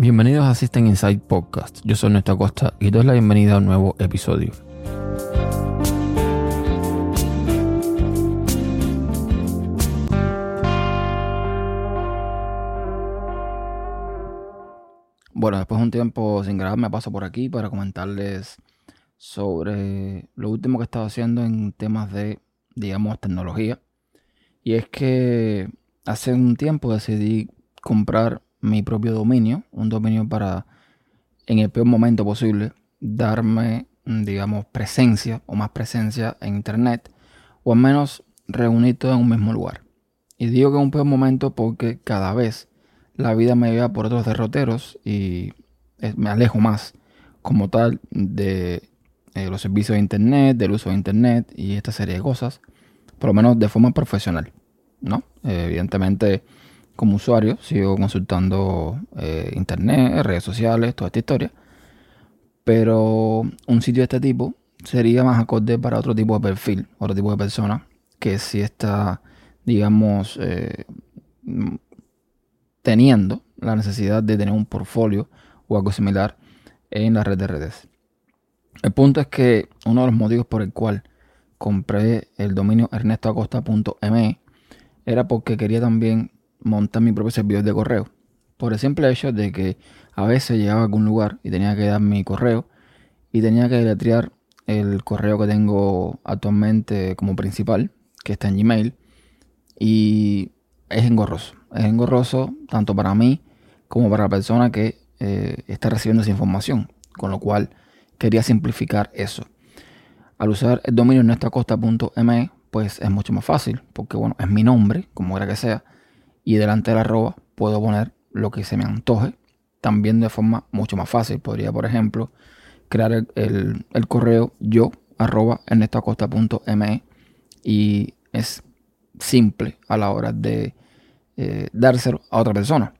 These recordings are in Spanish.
Bienvenidos a System Inside Podcast. Yo soy Néstor Costa y doy la bienvenida a un nuevo episodio. Bueno, después de un tiempo sin grabar me paso por aquí para comentarles sobre lo último que he estado haciendo en temas de, digamos, tecnología. Y es que hace un tiempo decidí comprar mi propio dominio, un dominio para, en el peor momento posible, darme, digamos, presencia o más presencia en Internet, o al menos reunir todo en un mismo lugar. Y digo que es un peor momento porque cada vez la vida me lleva por otros derroteros y me alejo más como tal de eh, los servicios de Internet, del uso de Internet y esta serie de cosas, por lo menos de forma profesional, ¿no? evidentemente como usuario sigo consultando eh, internet, redes sociales, toda esta historia. Pero un sitio de este tipo sería más acorde para otro tipo de perfil, otro tipo de persona que si está, digamos, eh, teniendo la necesidad de tener un portfolio o algo similar en la red de redes. El punto es que uno de los motivos por el cual compré el dominio ernestoacosta.me era porque quería también montar mi propio servidor de correo. Por el simple hecho de que a veces llegaba a algún lugar y tenía que dar mi correo y tenía que deletrear el correo que tengo actualmente como principal, que está en Gmail. Y es engorroso. Es engorroso tanto para mí como para la persona que eh, está recibiendo esa información. Con lo cual quería simplificar eso. Al usar el dominio nuestracosta.me, pues es mucho más fácil, porque bueno, es mi nombre, como era que sea y delante de la arroba puedo poner lo que se me antoje, también de forma mucho más fácil. Podría, por ejemplo, crear el, correo yo arroba ernestacosta.me y es simple a la hora de eh, dárselo a otra persona.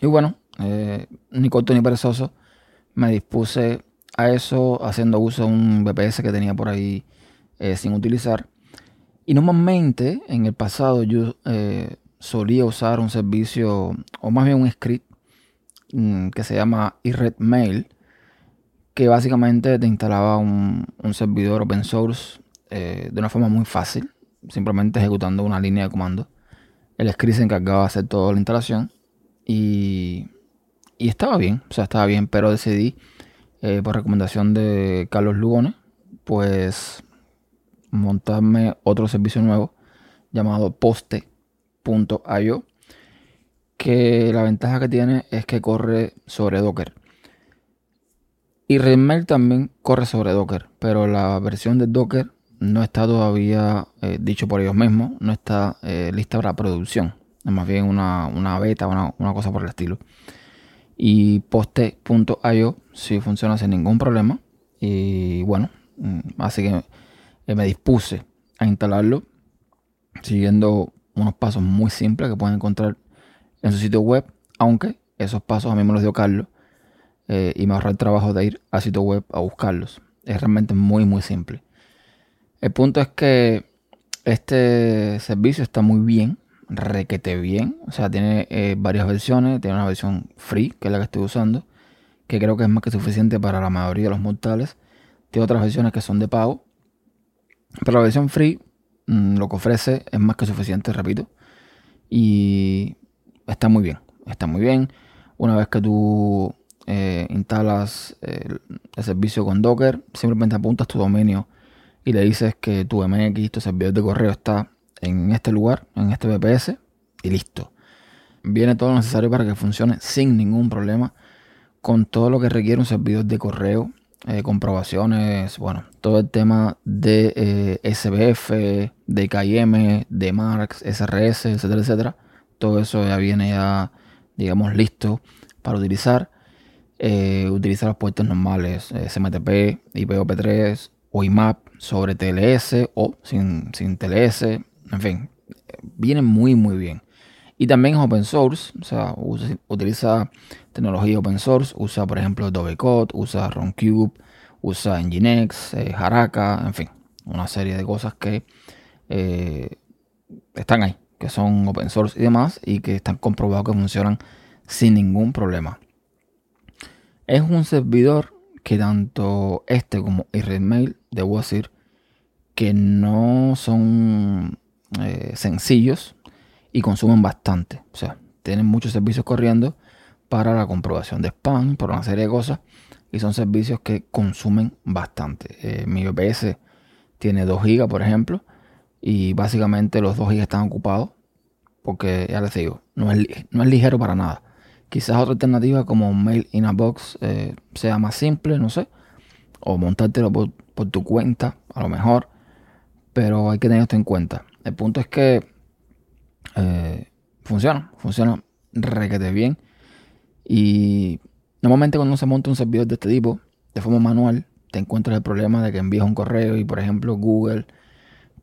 Y bueno, eh, ni corto ni perezoso, me dispuse a eso haciendo uso de un VPS que tenía por ahí eh, sin utilizar. Y normalmente en el pasado yo solía usar un servicio, o más bien un script, mm, que se llama Mail, que básicamente te instalaba un, servidor open source eh, de una forma muy fácil, simplemente ejecutando una línea de comando. El script se encargaba de hacer toda la instalación y, y estaba bien, o sea, estaba bien, pero decidí, eh, por recomendación de Carlos Lugones, pues montarme otro servicio nuevo llamado Poste .io que la ventaja que tiene es que corre sobre Docker. Y Redmail también corre sobre Docker, pero la versión de Docker no está todavía eh, dicho por ellos mismos, no está eh, lista para producción. Es más bien una, beta, una, una, cosa por el estilo. Y poste.io sí funciona sin ningún problema. Y bueno, mm, así que eh, me dispuse a instalarlo siguiendo unos pasos muy simples que pueden encontrar en su sitio web, aunque esos pasos a mí me los dio Carlos eh, y me ahorró el trabajo de ir al sitio web a buscarlos. Es realmente muy, muy simple. El punto es que este servicio está muy bien, requete bien. O sea, tiene eh, varias versiones. Tiene una versión free, que es la que estoy usando, que creo que es más que suficiente para la mayoría de los mortales. Tiene otras versiones que son de pago. Pero la versión free Mm, lo que ofrece es más que suficiente, repito. Y está muy bien, está muy bien. Una vez que tú eh, instalas el, servicio con Docker, simplemente apuntas tu dominio y le dices que tu MX, tu servidor de correo está en este lugar, en este VPS y listo. Viene todo lo necesario para que funcione sin ningún problema con todo lo que requiere un servidor de correo eh, comprobaciones, bueno, todo el tema de eh, SBF, de KIM, de Marx, SRS, etcétera, etcétera. Todo eso ya viene ya, digamos, listo para utilizar. Eh, utilizar los puertos normales, SMTP, IPOP3 o IMAP sobre TLS o sin, sin TLS, en fin, viene muy, muy bien. Y también es open source, o sea, utiliza tecnología open source, usa por ejemplo Adobe Code, usa RunCube, usa Nginx, eh, Haraka, en fin, una serie de cosas que eh, están ahí, que son open source y demás, y que están comprobados que funcionan sin ningún problema. Es un servidor que tanto este como Mail, debo decir, que no son eh, sencillos y consumen bastante. O sea, tienen muchos servicios corriendo para la comprobación de spam, por una serie de cosas. Y son servicios que consumen bastante. Eh, mi OPS tiene 2 GB, por ejemplo. Y básicamente los 2 GB están ocupados. Porque ya les digo, no es, no es ligero para nada. Quizás otra alternativa como Mail in a Box eh, sea más simple, no sé. O montártelo por, tu cuenta, a lo mejor. Pero hay que tener esto en cuenta. El punto es que eh, funciona, funciona requete bien. Y normalmente cuando se monta un servidor de este tipo, de forma manual, te encuentras el problema de que envías un correo y, por ejemplo, Google,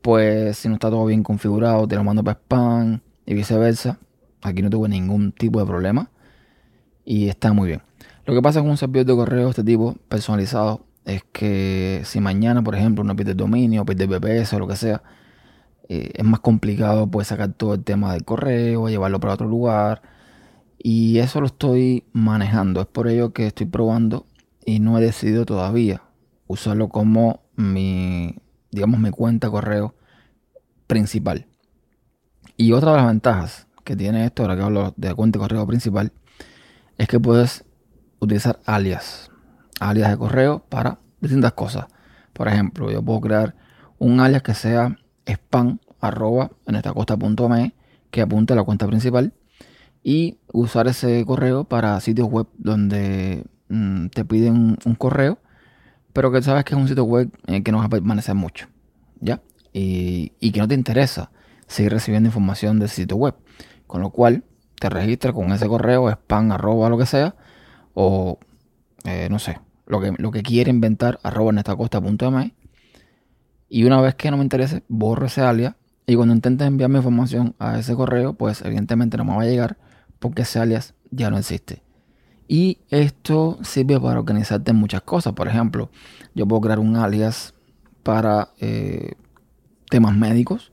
pues si no está todo bien configurado, te lo manda para spam y viceversa. Aquí no tuve ningún tipo de problema y está muy bien. Lo que pasa con un servidor de correo de este tipo personalizado es que si mañana, por ejemplo, uno pide dominio, pide VPS o lo que sea, eh, es más complicado pues sacar todo el tema del correo, llevarlo para otro lugar y eso lo estoy manejando. Es por ello que estoy probando y no he decidido todavía usarlo como mi, digamos, mi cuenta correo principal. Y otra de las ventajas que tiene esto, ahora que hablo de cuenta de correo principal, es que puedes utilizar alias. Alias de correo para distintas cosas. Por ejemplo, yo puedo crear un alias que sea spam arroba que apunte a la cuenta principal y usar ese correo para sitios web donde mm, te piden un, correo, pero que sabes que es un sitio web eh, que no va a permanecer mucho, ¿ya? Y, que no te interesa seguir recibiendo información del sitio web. Con lo cual, te registras con ese correo, spam, arroba, lo que sea, o eh, no sé, lo que, lo que quiere inventar, arroba en esta. Y una vez que no me interese, borro ese alias. Y cuando intentes enviar mi información a ese correo, pues evidentemente no me va a llegar porque ese alias ya no existe. Y esto sirve para organizarte en muchas cosas. Por ejemplo, yo puedo crear un alias para eh, temas médicos,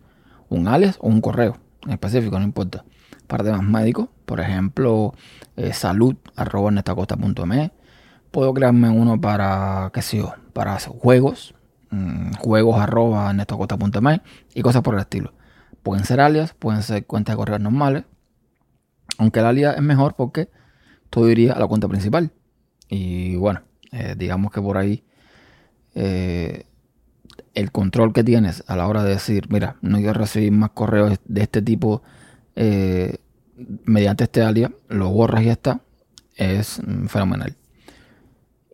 un alias o un correo en específico, no importa. Para temas médicos, por ejemplo, eh. Puedo crearme uno para, qué sé yo, para juegos, mmm, juegos arroba me y cosas por el estilo. Pueden ser alias, pueden ser cuentas de correos normales, aunque el alias es mejor porque todo iría a la cuenta principal. Y bueno, eh, digamos que por ahí eh, el control que tienes a la hora de decir, mira, no quiero recibir más correos de este tipo eh, mediante este alias, lo borras y está, es mm, fenomenal.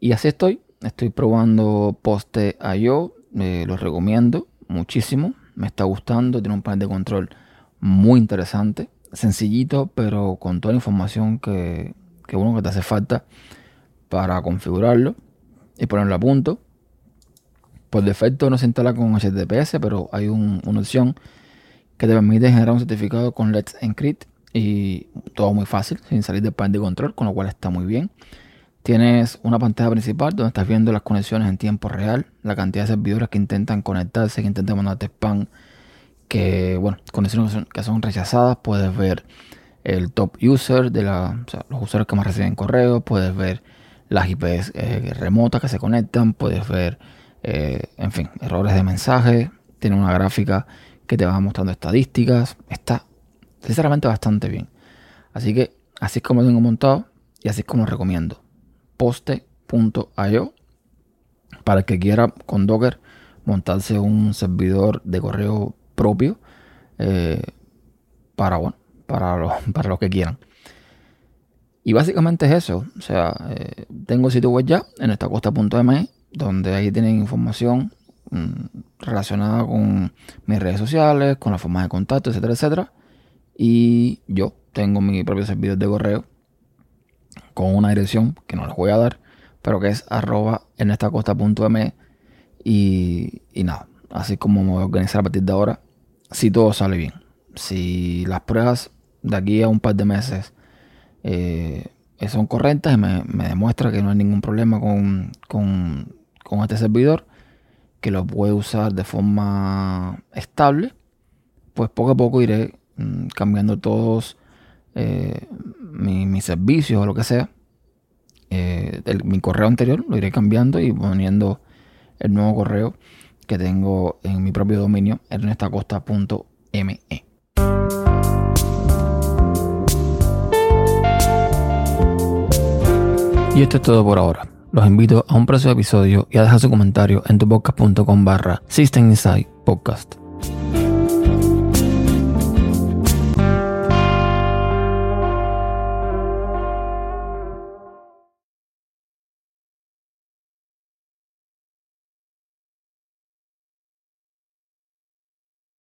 Y así estoy, estoy probando Poste.io, eh, lo recomiendo muchísimo, me está gustando, tiene un panel de control muy interesante sencillito, pero con toda la información que, uno que te hace falta para configurarlo y ponerlo a punto. Por defecto no se instala con HTTPS, pero hay una opción que te permite generar un certificado con Let's Encrypt y todo muy fácil, sin salir del panel de control, con lo cual está muy bien. Tienes una pantalla principal donde estás viendo las conexiones en tiempo real, la cantidad de servidores que intentan conectarse, que intentan mandarte spam que, bueno, condiciones que son, rechazadas, puedes ver el top user de la, los usuarios que más reciben correo, puedes ver las IPs eh, remotas que se conectan, puedes ver, eh, en fin, errores de mensaje, tiene una gráfica que te va mostrando estadísticas, está sinceramente bastante bien. Así que así es como lo tengo montado y así es como recomiendo. Poste.io para el que quiera con Docker montarse un servidor de correo propio eh, para, bueno, para los para que quieran. Y básicamente es eso. O sea, eh, tengo sitio web ya en esta costa.me, donde ahí tienen información mm, relacionada con mis redes sociales, con la forma de contacto, etcétera, etcétera. Y yo tengo mi propio servidor de correo con una dirección que no les voy a dar, pero que es arroba en esta costa.me. Y, y nada, así como me voy a organizar a partir de ahora si todo sale bien. Si las pruebas de aquí a un par de meses eh, son correctas me, demuestra que no hay ningún problema con, este servidor, que lo puedo usar de forma estable, pues poco a poco iré mm, cambiando todos eh, mis servicios o lo que sea eh, mi correo anterior, lo iré cambiando y poniendo el nuevo correo que tengo en mi propio dominio, ernestacosta.me. Y esto es todo por ahora. Los invito a un próximo episodio y a dejar su comentario en tu podcast.com barra System Inside Podcast.